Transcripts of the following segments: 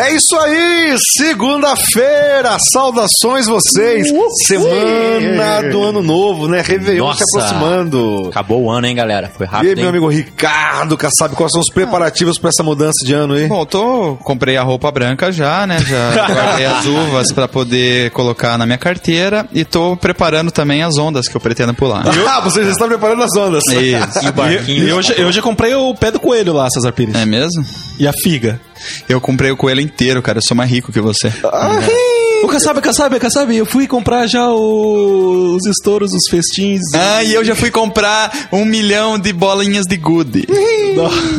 É isso aí, segunda-feira, saudações vocês. Uh, Semana do ano novo, né? Réveillon se Nossa. aproximando. Acabou o ano, hein, galera? Foi E rápido, aí, meu hein? amigo Ricardo Kassab, quais são os preparativos para essa mudança de ano aí? Bom, eu tô, comprei a roupa branca já, né? Já guardei as uvas pra poder colocar na minha carteira e tô preparando também as ondas que eu pretendo pular. Ah, você já está preparando as ondas. Isso. E o barquinho. E eu, já- eu já comprei o pé do coelho lá, Cesar Pires. É mesmo? E a figa. Eu comprei o coelho inteiro, cara. Eu sou mais rico que você. O Kassab, Kassab, Kassab, eu fui comprar já o- os estouros, os festins. Ah, e eu já fui comprar um milhão de bolinhas de gude.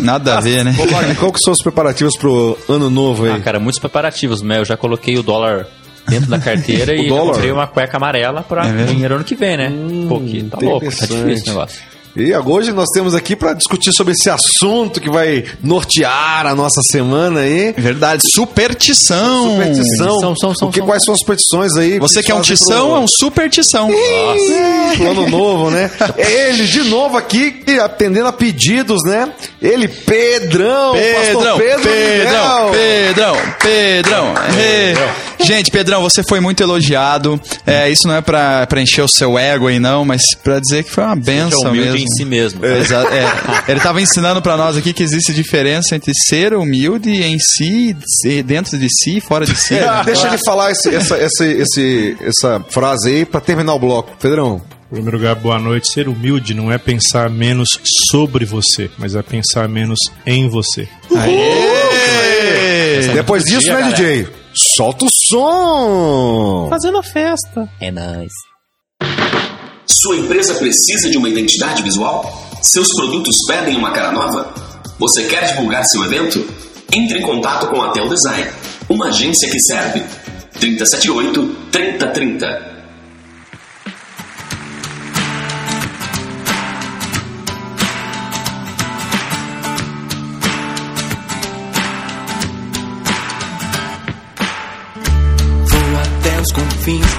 Nada a ver, né? Ô, Wagner, qual que são os preparativos pro ano novo aí? Ah, cara, muitos preparativos, né? Eu já coloquei o dólar dentro da carteira e dólar? comprei uma cueca amarela pra É dinheiro ano que vem, né? Pô, que tá louco, tá difícil o negócio. E hoje nós temos aqui para discutir sobre esse assunto que vai nortear a nossa semana aí. Verdade. Superstição. Superstição. São, são, são, O que, são. quais são as superstições aí? Você que é um tição, pro- é um superstição. pro ano novo, né? É ele de novo aqui, atendendo a pedidos, né? Ele, Pedrão, Pedrão, pastor Pedro Pedrão, Miguel. Pedrão, Pedrão. Ê. Gente, Pedrão, você foi muito elogiado. É, isso não é pra, pra encher o seu ego aí, não, mas pra dizer que foi uma é benção humilde mesmo. em si mesmo. Exa- é. Ele tava ensinando pra nós aqui que existe diferença entre ser humilde em si, dentro de si e fora de si. É, deixa ele falar esse- essa, essa, esse- essa frase aí pra terminar o bloco. Pedrão. Em primeiro lugar, boa noite. Ser humilde não é pensar menos sobre você, mas é pensar menos em você. Aê! Depois disso, dia, né, galera. DJ? Solta o som! Fazendo a festa. É nóis. Sua empresa precisa de uma identidade visual? Seus produtos pedem uma cara nova? Você quer divulgar seu evento? Entre em contato com a Tel Design, uma agência que serve. 378 3030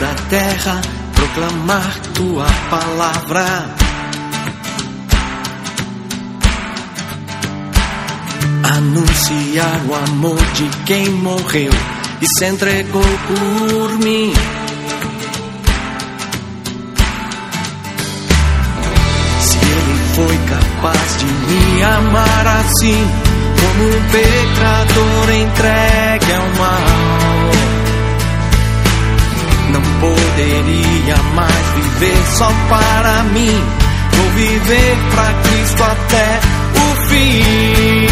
da terra proclamar tua palavra. Anunciar o amor de quem morreu e se entregou por mim. Se ele foi capaz de me amar assim, como um pecador entregue ao mal poderia mais viver só para mim. Vou viver pra Cristo até o fim.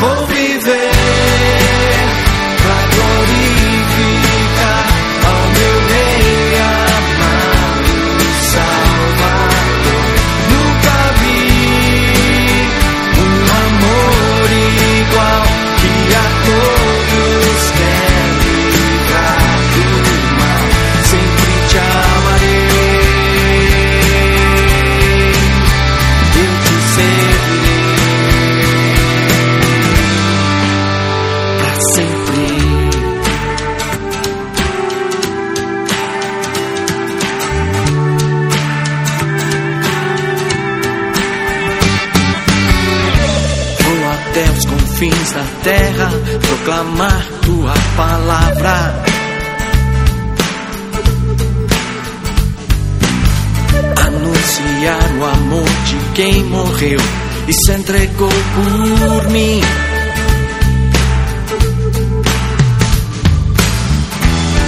Vou viver se entregou por mim.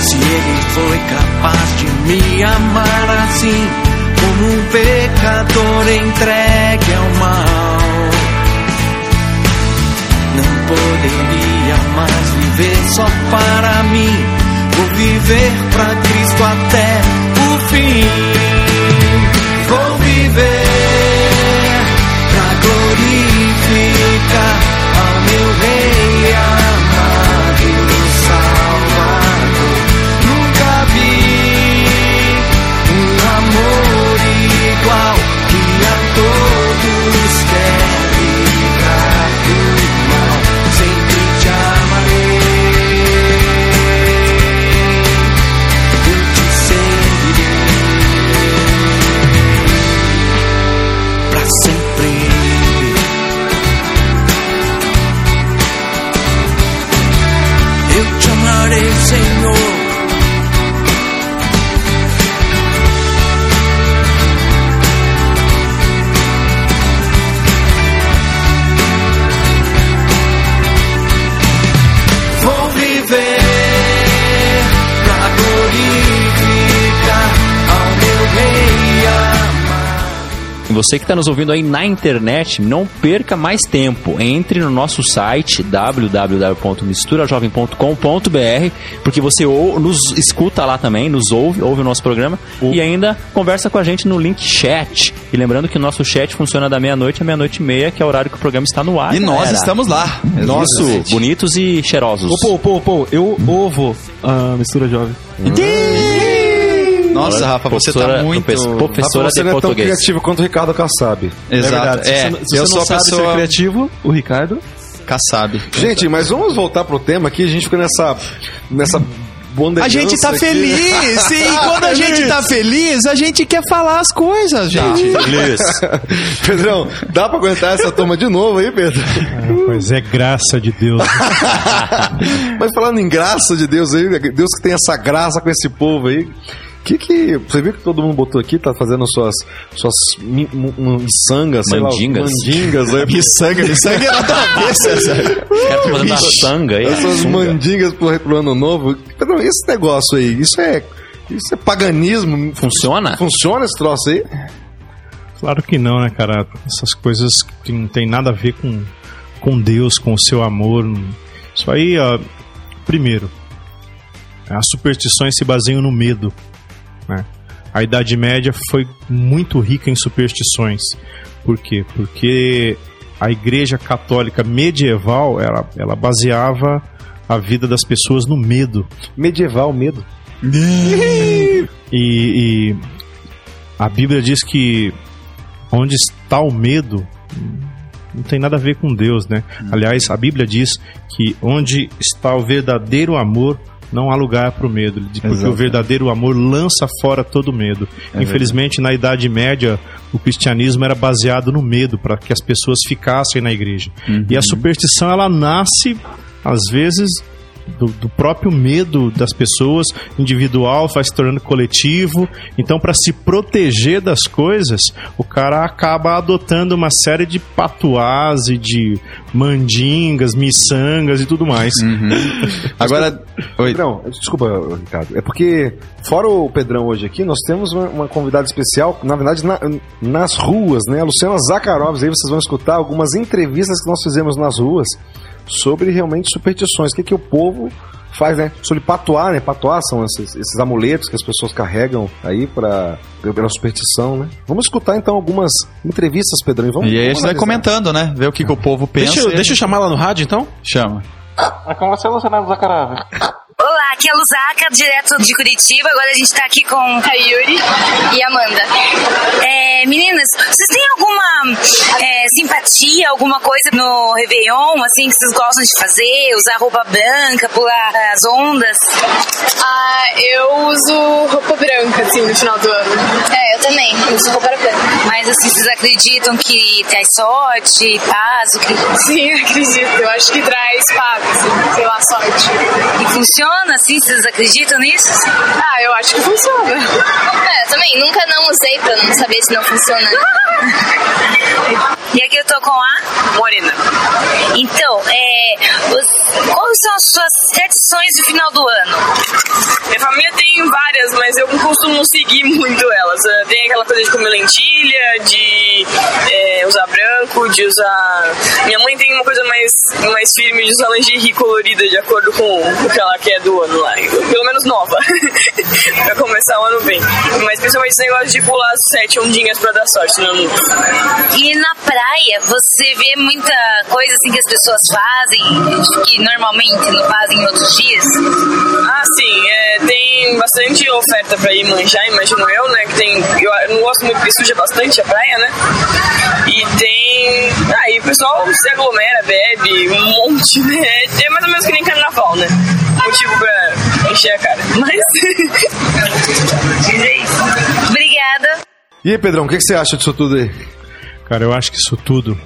Se ele foi capaz de me amar assim, como um pecador entregue ao mal. Não poderia mais viver só para mim. Vou viver pra E Você que está nos ouvindo aí na internet, não perca mais tempo. Entre no nosso site www.misturajovem.com.br, porque você ou, nos escuta lá também, nos ouve, ouve o nosso programa e ainda conversa com a gente no link chat. E lembrando que o nosso chat funciona da meia-noite à meia-noite e meia, que é o horário que o programa está no ar. E nós galera. estamos lá. Nosso, Exatamente. bonitos e cheirosos. Pô, pô, pô, eu ovo a mistura jovem. Nossa, Rafa, você tá muito... professora Rafa, você de não é tão português. criativo quanto o Ricardo Kassab. Exato. Se É, você se eu você sou não a sabe ser pessoa... criativo, o Ricardo. Kassab. Gente, mas vamos voltar pro tema aqui. A gente fica nessa. nessa A gente tá aqui. feliz! E quando a gente tá feliz, a gente quer falar as coisas, gente. Pedrão, dá pra aguentar essa toma de novo aí, Pedro? Mas é graça de Deus. Mas falando em graça de Deus aí, Deus que tem essa graça com esse povo aí. Que que. Você viu que todo mundo botou aqui, tá fazendo suas. suas miçangas, sei Mandingas. lá. Mandingas, aí. Miçanga, miçanga é na cabeça, César. Os caras estão fazendo a sanga aí. a Essas mandingas pro, pro ano novo. Esse negócio aí, isso é. Isso é paganismo. Funciona? Funciona esse troço aí? Claro que não, né, cara? Essas coisas que não tem nada a ver com, com Deus, com o seu amor. Isso aí, ó, primeiro, as superstições se baseiam no medo. Né? A Idade Média foi muito rica em superstições. Por quê? Porque a Igreja Católica medieval ela, ela baseava a vida das pessoas no medo. Medieval, medo. E, e a Bíblia diz que onde está o medo não tem nada a ver com Deus, né? Aliás, a Bíblia diz que onde está o verdadeiro amor não há lugar para o medo, porque Exato. o verdadeiro amor lança fora todo medo. Infelizmente, na Idade Média, o cristianismo era baseado no medo para que as pessoas ficassem na igreja. E a superstição ela nasce às vezes do, do próprio medo das pessoas, individual, vai se tornando coletivo. Então, para se proteger das coisas, o cara acaba adotando uma série de patuás e de mandingas, miçangas e tudo mais. Agora, oi. Pedrão, desculpa, Ricardo. É porque, fora o Pedrão hoje aqui, nós temos uma, uma convidada especial, na verdade, na- nas ruas, né? A Luciana Zakharovs. Aí vocês vão escutar algumas entrevistas que nós fizemos nas ruas sobre realmente superstições. O que, que o povo faz, né? Sobre patuar, né? Patuar são esses, esses amuletos que as pessoas carregam aí para pela superstição, né? Vamos escutar então algumas entrevistas, Pedrão. E, vamos, E aí a gente vai comentando, né? Ver o que, que o povo pensa. Deixa, eu- deixa eu chamar lá no rádio, então? Chama. Olá, aqui é a direto de Curitiba. Agora a gente tá aqui com a Yuri e a Amanda. É, meninas, vocês têm alguma é, simpatia, alguma coisa no Réveillon, assim, que vocês gostam de fazer? Usar roupa branca, pular as ondas? Ah, eu uso roupa branca, assim, no final do ano. É, eu também, uso roupa branca. Mas assim, vocês acreditam que traz sorte, paz, o que... Sim, acredito. Eu acho que traz paz, assim, sei lá, sorte. E funciona assim? Vocês acreditam nisso? Ah, eu acho que funciona. É, também. Nunca não usei pra não saber se não funciona. e aqui eu tô com a Morena. Então, é, os- quais são as suas tradições de final do ano? Minha família tem várias, mas eu não costumo seguir muito elas. Eh, Tem aquela coisa de comer lentilha, de eh, usar branco, de usar. Minha mãe tem uma coisa mais, mais firme de usar lingerie colorida de acordo com o que ela quer do ano lá. Pelo menos nova. pra começar o ano bem. Mas principalmente esse negócio de pular as sete ondinhas pra dar sorte ano novo. E na praia, você vê muita coisa assim que as pessoas fazem, que normalmente não fazem em outros dias? Ah, sim, é, tem bastante oferta pra ir manjar, imagino eu, né? Que tem. Eu, eu não gosto muito porque suja bastante a praia, né? E tem. Aí o pessoal se aglomera, bebe, um monte, né? É mais ou menos que nem carnaval, né? Motivo pra encher a cara. Mas. Mas é isso. Obrigada. E aí, Pedrão, o que, que você acha disso tudo aí? Cara, eu acho que isso tudo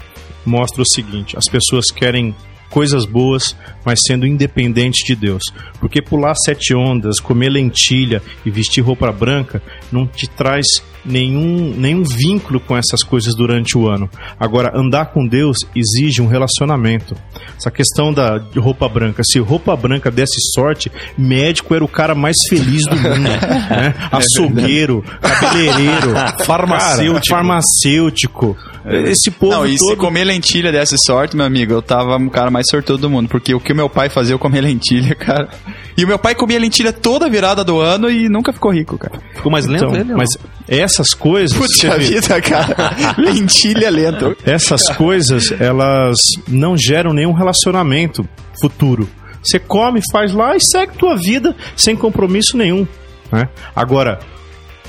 mostra o seguinte: as pessoas querem coisas boas, mas sendo independente de Deus. Porque pular sete ondas, comer lentilha e vestir roupa branca não te traz nenhum, nenhum vínculo com essas coisas durante o ano. Agora, andar com Deus exige um relacionamento. Essa questão da roupa branca, se roupa branca desse sorte, médico era o cara mais feliz do mundo. né? Açougueiro, cabeleireiro, farmacêutico. Farmacêutico. Esse povo Não, e se todo... comer lentilha dessa sorte, meu amigo, eu tava um cara mais sortudo do mundo. Porque o que o meu pai fazia, eu comia lentilha, cara. E o meu pai comia lentilha toda virada do ano e nunca ficou rico, cara. Ficou mais lento Então, ele? ou mas essas coisas. Puta vida, cara. lentilha lento. essas coisas, elas não geram nenhum relacionamento futuro. Você come, faz lá e segue tua vida sem compromisso nenhum. Né? Agora,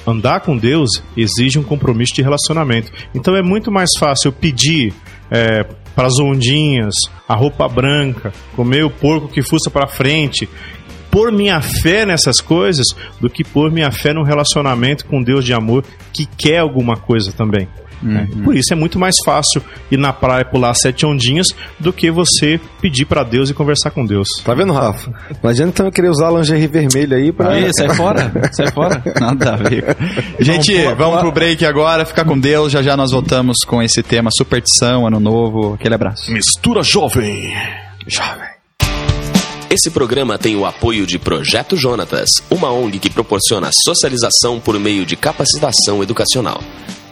andar com Deus exige um compromisso de relacionamento. Então é muito mais fácil eu pedir é, para as ondinhas, a roupa branca, comer o porco que fuça para frente, pôr minha fé nessas coisas, do que pôr minha fé num relacionamento com Deus de amor que quer alguma coisa também. Né? Por isso é muito mais fácil ir na praia pular sete ondinhas do que você pedir para Deus e conversar com Deus. Tá vendo, Rafa? Não adianta também querer usar lingerie vermelha aí pra. Aí, sai fora, sai fora. Nada a ver. Gente, vamos pro break agora. Fica com Deus. Já já nós voltamos com esse tema superstição, ano novo. Aquele abraço. Mistura jovem. Esse programa tem o apoio de Projeto Jonatas, uma ONG que proporciona socialização por meio de capacitação educacional.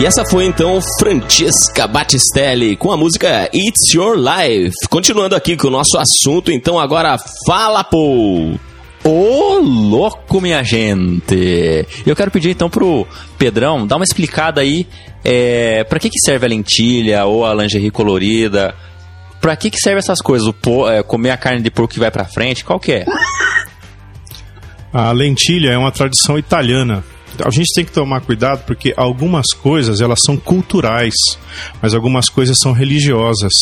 E essa foi então Francesca Battistelli com a música It's Your Life. Continuando aqui com o nosso assunto, então agora fala, Paul. Ô, louco, minha gente! Eu quero pedir então pro Pedrão dar uma explicada aí é, para que, que serve a lentilha ou a lingerie colorida. Pra que, que serve essas coisas? O po- é, comer a carne de porco que vai pra frente? Qual que é? A lentilha é uma tradição italiana. A gente tem que tomar cuidado porque algumas coisas elas são culturais, mas algumas coisas são religiosas.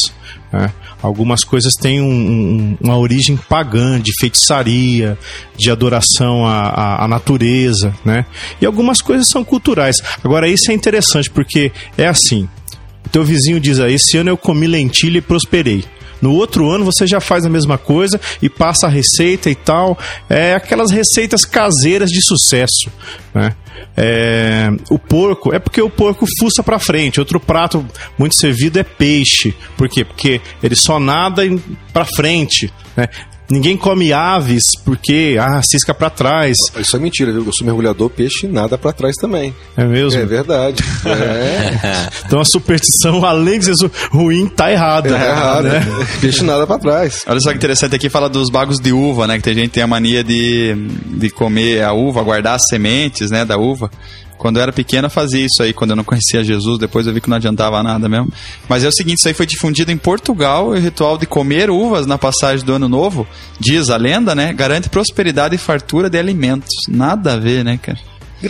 né? Algumas coisas têm um- um- uma origem pagã, de feitiçaria, de adoração à, à- à natureza, né? E algumas coisas são culturais. Agora isso é interessante porque é assim. O teu vizinho diz aí, esse ano eu comi lentilha e prosperei. No outro ano você já faz a mesma coisa e passa a receita e tal. É aquelas receitas caseiras de sucesso. Né? É, o porco, é porque o porco fuça pra frente. Outro prato muito servido é peixe. Por quê? Porque ele só nada pra frente. Né? Ninguém come aves porque, ah, cisca pra trás. Isso é mentira, viu? Eu sou mergulhador, peixe nada pra trás também. É mesmo? É verdade. É, Então a superstição, além de ser ruim, tá errada. tá errado. né? Peixe nada pra trás. Olha só que interessante aqui, fala dos bagos de uva, né? Que tem gente que tem a mania de, de comer a uva, guardar as sementes, né, da uva. Quando eu era pequeno eu fazia isso aí, quando eu não conhecia Jesus, depois eu vi que não adiantava nada mesmo. Mas é o seguinte, isso aí foi difundido em Portugal, e o ritual de comer uvas na passagem do ano novo, diz a lenda, né, garante prosperidade e fartura de alimentos. Nada a ver, né, cara?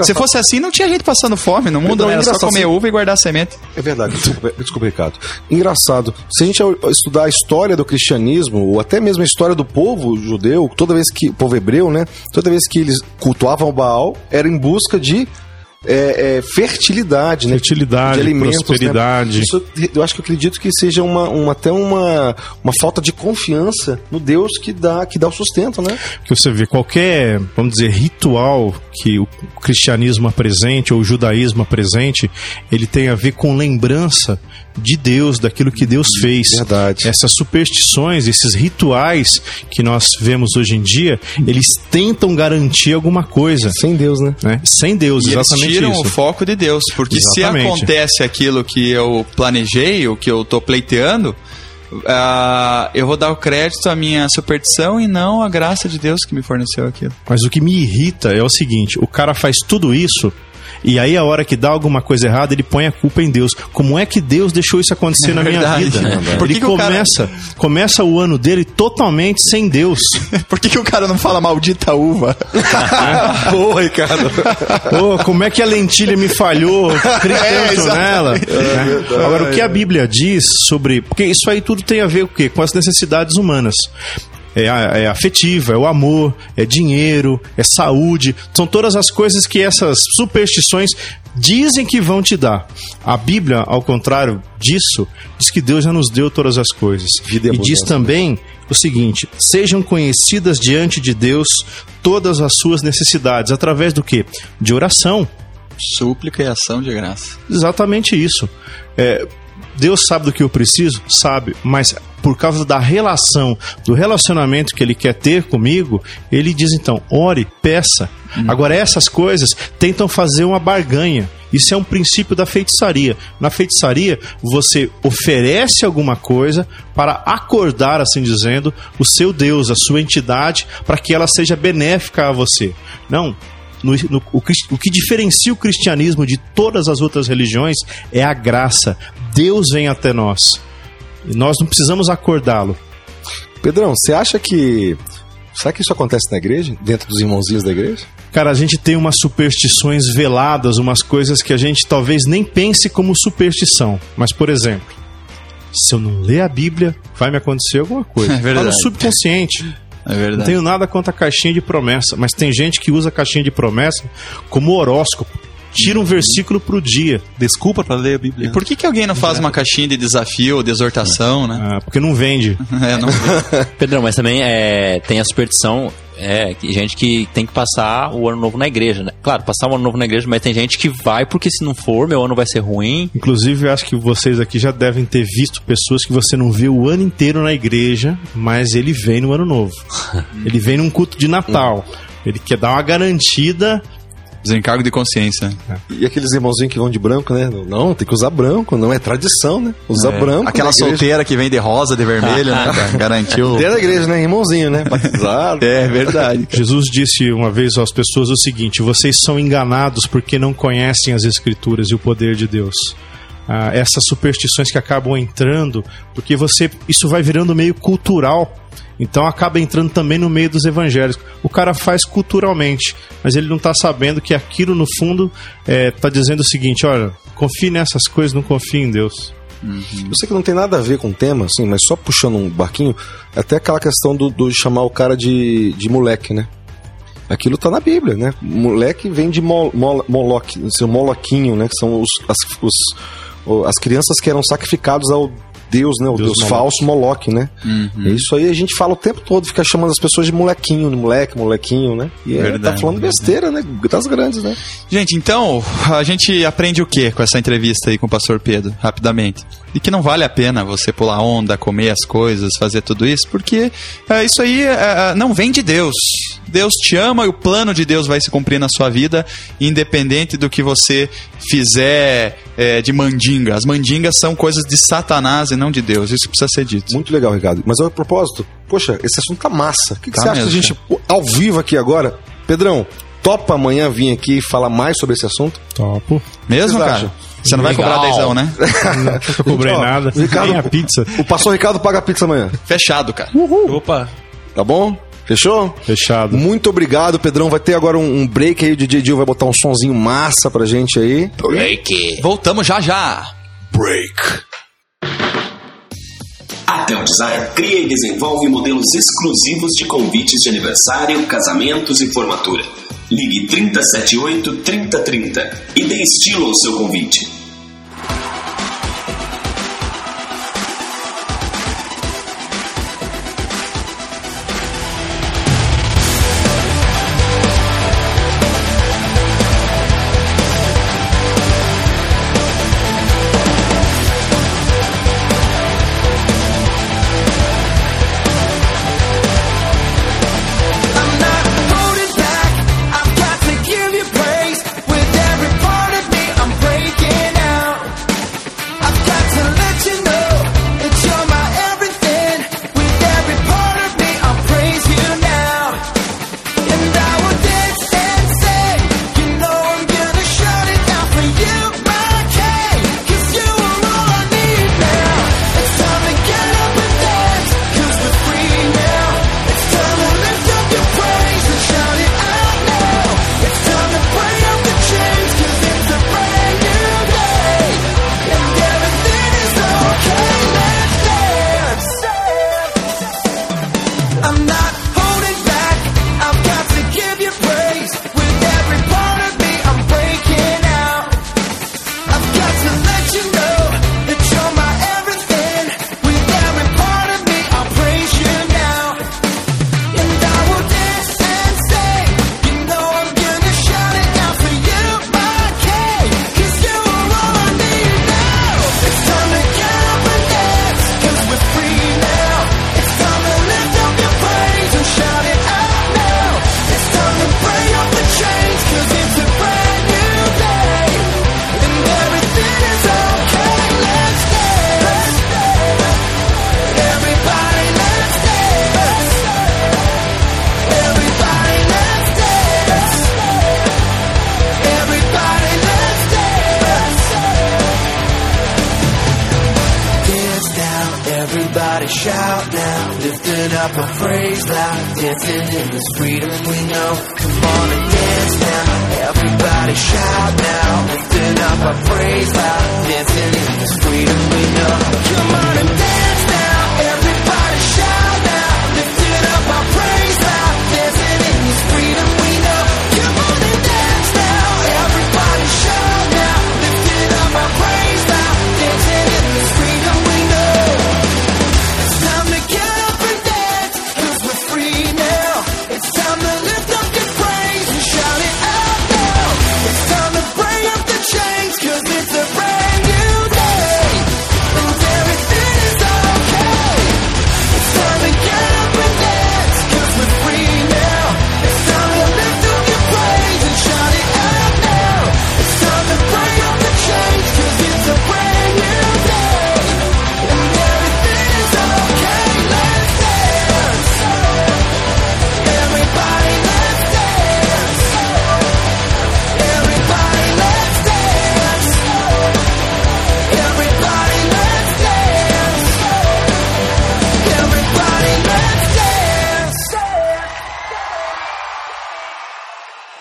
Se fosse assim, não tinha gente passando fome no mundo, Não, né? Era só engraçado, comer uva e guardar semente. É verdade, desculpa, desculpa, Ricardo. Engraçado, se a gente estudar a história do cristianismo, ou até mesmo a história do povo judeu, toda vez que, povo hebreu, né? Toda vez que eles cultuavam o Baal, era em busca de é, é, fertilidade, né? Fertilidade, de alimentos, prosperidade. Né? Isso, eu acho que eu acredito que seja uma, uma- até uma, uma falta de confiança no Deus que dá, que dá o sustento, né? que você vê qualquer, vamos dizer, ritual que o cristianismo apresente ou o judaísmo apresente, ele tem a ver com lembrança de Deus, daquilo que Deus fez. Verdade. Essas superstições, esses rituais que nós vemos hoje em dia, eles tentam garantir alguma coisa. Sem Deus, né? Né? Sem Deus, E eles exatamente tiram isso. o foco de Deus. Porque se Exatamente. acontece aquilo que eu planejei, o que eu tô pleiteando, ah, eu vou dar o crédito à minha superstição e não à graça de Deus que me forneceu aquilo. Mas o que me irrita é o seguinte: o cara faz tudo isso. E aí, a hora que dá alguma coisa errada, ele põe a culpa em Deus. Como é que Deus deixou isso acontecer É na minha verdade. vida? É verdade. Por que ele que o cara- começa, começa o ano dele totalmente sem Deus. Por que, que o cara não fala maldita uva? Boa, Ricardo. Pô, como é que a lentilha me falhou? Criei É, nela. né? Agora, o que a Bíblia diz sobre. Porque isso aí tudo tem a ver o quê? Com as necessidades humanas. É, é afetiva, é o amor, é dinheiro, é saúde. São todas as coisas que essas superstições dizem que vão te dar. A Bíblia, ao contrário disso, diz que Deus já nos deu todas as coisas. Vida e diz também o seguinte: sejam conhecidas diante de Deus todas as suas necessidades, através do quê? De oração. Súplica e ação de graça. Exatamente isso. É, Deus sabe do que eu preciso? Sabe, mas por causa da relação, do relacionamento que Ele quer ter comigo, Ele diz então: ore, peça. Agora, essas coisas tentam fazer uma barganha. Isso é um princípio da feitiçaria. Na feitiçaria, você oferece alguma coisa para acordar, assim dizendo, o seu Deus, a sua entidade, para que ela seja benéfica a você. Não, no- no- o, o que diferencia o cristianismo de todas as outras religiões é a graça. Deus vem até nós. E nós não precisamos acordá-lo. Pedrão, você acha que. Será que isso acontece na igreja? Dentro dos irmãozinhos da igreja? Cara, a gente tem umas superstições veladas, umas coisas que a gente talvez nem pense como superstição. Mas, por exemplo, se eu não ler a Bíblia, vai me acontecer alguma coisa. É verdade. Tá no subconsciente. É Não verdade. tenho nada contra a caixinha de promessa, mas tem gente que usa a caixinha de promessa como horóscopo. Tira um versículo pro dia. Desculpa pra ler a Bíblia. E por que, que alguém não faz uma caixinha de desafio ou de exortação, né? Ah, porque não vende. É, não Pedrão, mas também é, tem a superstição, é, que gente que tem que passar o ano novo na igreja, né? Claro, passar o ano novo na igreja, mas tem gente que vai porque se não for, meu ano vai ser ruim. Inclusive, eu acho que vocês aqui já devem ter visto pessoas que você não vê o ano inteiro na igreja, mas ele vem no ano novo. ele vem num culto de Natal. Ele quer dar uma garantida Desencargo de consciência. E aqueles irmãozinhos que vão de branco, né? Não, tem que usar branco, não é tradição, né? Usar branco. Aquela solteira que vem de rosa, de vermelho, né? Garantiu. Dentro da igreja, né? Irmãozinho, né? Batizado. É verdade. Jesus disse uma vez às pessoas o seguinte: vocês são enganados porque não conhecem as Escrituras e o poder de Deus. Ah, essas superstições que acabam entrando, porque você isso vai virando meio cultural. Então acaba entrando também no meio dos evangélicos. O cara faz culturalmente, mas ele não está sabendo que aquilo no fundo está dizendo o seguinte: olha, confie nessas coisas, não confie em Deus. Eu sei que não tem nada a ver com o tema, assim, mas só puxando um barquinho, até aquela questão do, do chamar o cara de, de moleque, né? Aquilo tá na Bíblia, né? Moleque vem de mol, mol, moloque, seu moloquinho, né? Que são os, as, os- as crianças que eram sacrificados ao Deus, né? O Deus Deus, falso Moloque, né? É Isso aí a gente fala o tempo todo, fica chamando as pessoas de molequinho, de moleque, molequinho, né? E é, Verdade, tá falando besteira, né? Das grandes, né? Gente, então, a gente aprende o que com essa entrevista aí com o pastor Pedro, rapidamente? E que não vale a pena você pular onda, comer as coisas, fazer tudo isso, porque é, isso aí é, é, não vem de Deus. Deus te ama e o plano de Deus vai se cumprir na sua vida, independente do que você fizer é, de mandinga. As mandingas são coisas de Satanás e não de Deus. Isso precisa ser dito. Muito legal, Ricardo. Mas a propósito, poxa, esse assunto tá massa. O que, que Tá você acha da mesmo, gente, ao vivo aqui agora? Pedrão, topa amanhã vir aqui e falar mais sobre esse assunto? Topo. Mesmo, cara? acham? Você não vai Legal. cobrar dezão, né? Nunca cobrei Ó, nada. Ricardo- Nem a pizza. O pastor Ricardo paga a pizza amanhã, Fechado, cara. Opa, tá bom? Fechou? Fechado. Muito obrigado, Pedrão. Vai ter agora um, um break aí. O DJ Dio vai botar um sonzinho massa pra gente aí. Voltamos já já. Break. A Tel Design cria e desenvolve modelos exclusivos de convites de aniversário, casamentos e formatura. Ligue 3078 3030 e dê estilo ao seu convite.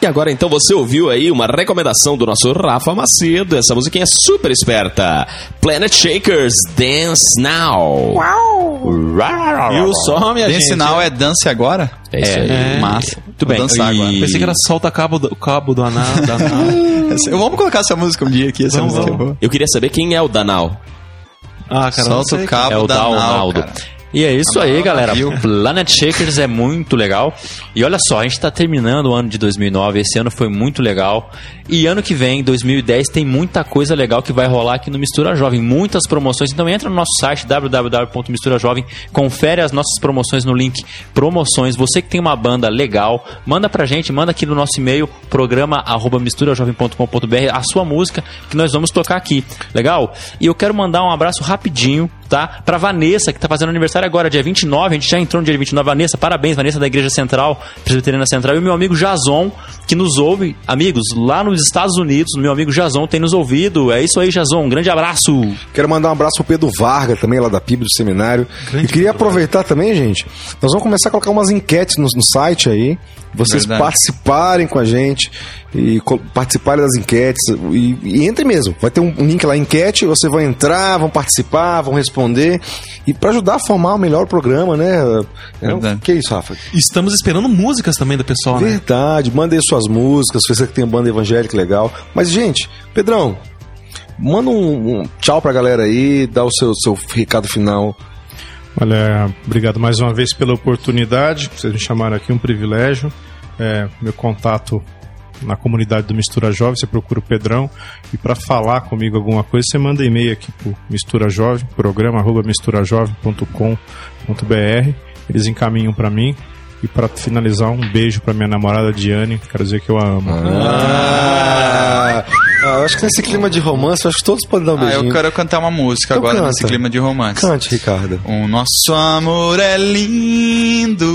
Agora então você ouviu aí uma recomendação do nosso Rafa Macedo. Essa musiquinha é super esperta. Planet Shakers, Dance Now. Viu só, minha Dance gente? Now é dance agora? É isso aí. É. Massa. Muito bem. Dançar E- agora. Pensei que era solta cabo do, cabo do anal. Da anal. Essa- Vamos colocar essa música um dia aqui, essa Vamos, música é vamos. boa. Eu queria saber quem é o Danal. Ah, cara, não Solta sei. o cabo É o da Now, Downaldo. cara. E é isso aí, galera. Planet Shakers é muito legal. E olha só, a gente tá terminando o ano de 2009. Esse ano foi muito legal. E ano que vem, 2010, tem muita coisa legal que vai rolar aqui no Mistura Jovem. Muitas promoções. Então entra no nosso site www.misturajovem, confere as nossas promoções no link promoções. Você que tem uma banda legal, manda pra gente, manda aqui no nosso e-mail, programa misturajovem.com.br, a sua música que nós vamos tocar aqui. Legal? E eu quero mandar um abraço rapidinho, tá? Pra Vanessa, que tá fazendo aniversário agora, dia 29. A gente já entrou no dia 29. Vanessa, parabéns, Vanessa da Igreja Central, Presbiteriana Central. E o meu amigo Jason, que nos ouve. Amigos, lá nos Estados Unidos, meu amigo Jason tem nos ouvido. É isso aí, Jason. Um grande abraço. Quero mandar um abraço pro Pedro Varga, também lá da PIB do Seminário. e queria aproveitar também, gente, nós vamos começar a colocar umas enquetes no, no site aí. Vocês Verdade. participarem com a gente e participarem das enquetes. E, e entre mesmo. Vai ter um, link lá, enquete, você vai entrar, vão participar, vão responder. E para ajudar a formar melhor o programa, né? É, Verdade. que isso, Rafa? Estamos esperando músicas também do pessoal, né? Verdade, mandem suas músicas, se você que tem uma banda evangélica legal. Mas, gente, Pedrão, manda um, um tchau pra galera aí, dá o seu, seu recado final. Olha, obrigado mais uma vez pela oportunidade. Vocês me chamaram aqui, um privilégio. É, meu contato na comunidade do Mistura Jovem, você procura o Pedrão. E para falar comigo alguma coisa, você manda e-mail aqui pro Mistura Jovem, programa arroba misturajovem.com.br. Eles encaminham para mim. E para finalizar, um beijo para minha namorada Diane. Quero dizer que eu a amo. Ah, ah, eu acho que nesse clima de romance, eu acho que todos podem dar um Ah, beijinho. eu quero cantar uma música Então agora canta. nesse clima de romance. Cante, Ricardo. O nosso amor é lindo.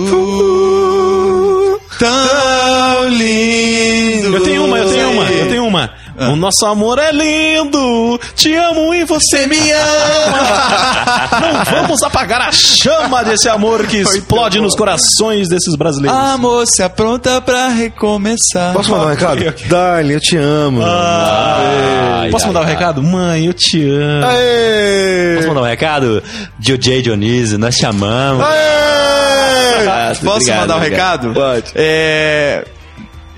Tão lindo. Eu tenho uma, eu tenho uma, eu tenho uma. O nosso amor é lindo, te amo e você me ama. Não vamos apagar a chama desse amor que explode nos corações desses brasileiros. A moça pronta pra recomeçar. Posso mandar um recado? Dali, eu te amo. Ai, Posso ai, mandar um ai. recado? Mãe, eu te amo. Aê! Posso mandar um recado? DJ Dionísio, nós te amamos. Aê! Posso obrigado, mandar um obrigado. recado? Pode. É.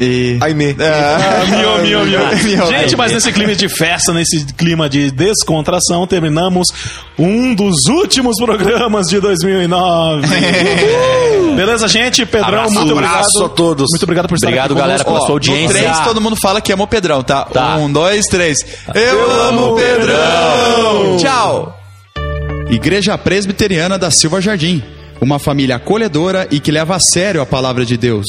E... Aimee. Ah, miou, miou. Miou. Gente, mas nesse clima de festa, nesse clima de descontração, terminamos um dos últimos programas de 2009. Uhul. Beleza, gente? Pedrão, Abraço, muito abraço obrigado. a todos. Muito obrigado por estar Obrigado, aqui galera, pela sua No audiência. três, todo mundo fala que ama o Pedrão, tá? Tá. Um, dois, três. Eu, amo o Pedrão! Tchau! Igreja Presbiteriana da Silva Jardim. Uma família acolhedora e que leva a sério a palavra de Deus.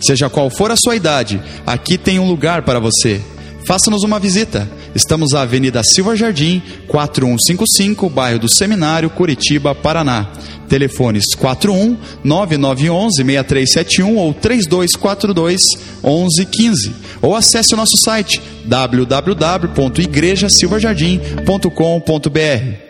Seja qual for a sua idade, aqui tem um lugar para você. Faça-nos uma visita. Estamos na Avenida Silva Jardim, 4155, bairro do Seminário, Curitiba, Paraná. Telefones 41 9911 6371 ou 3242 1115. Ou acesse o nosso site www.igrejasilvajardim.com.br.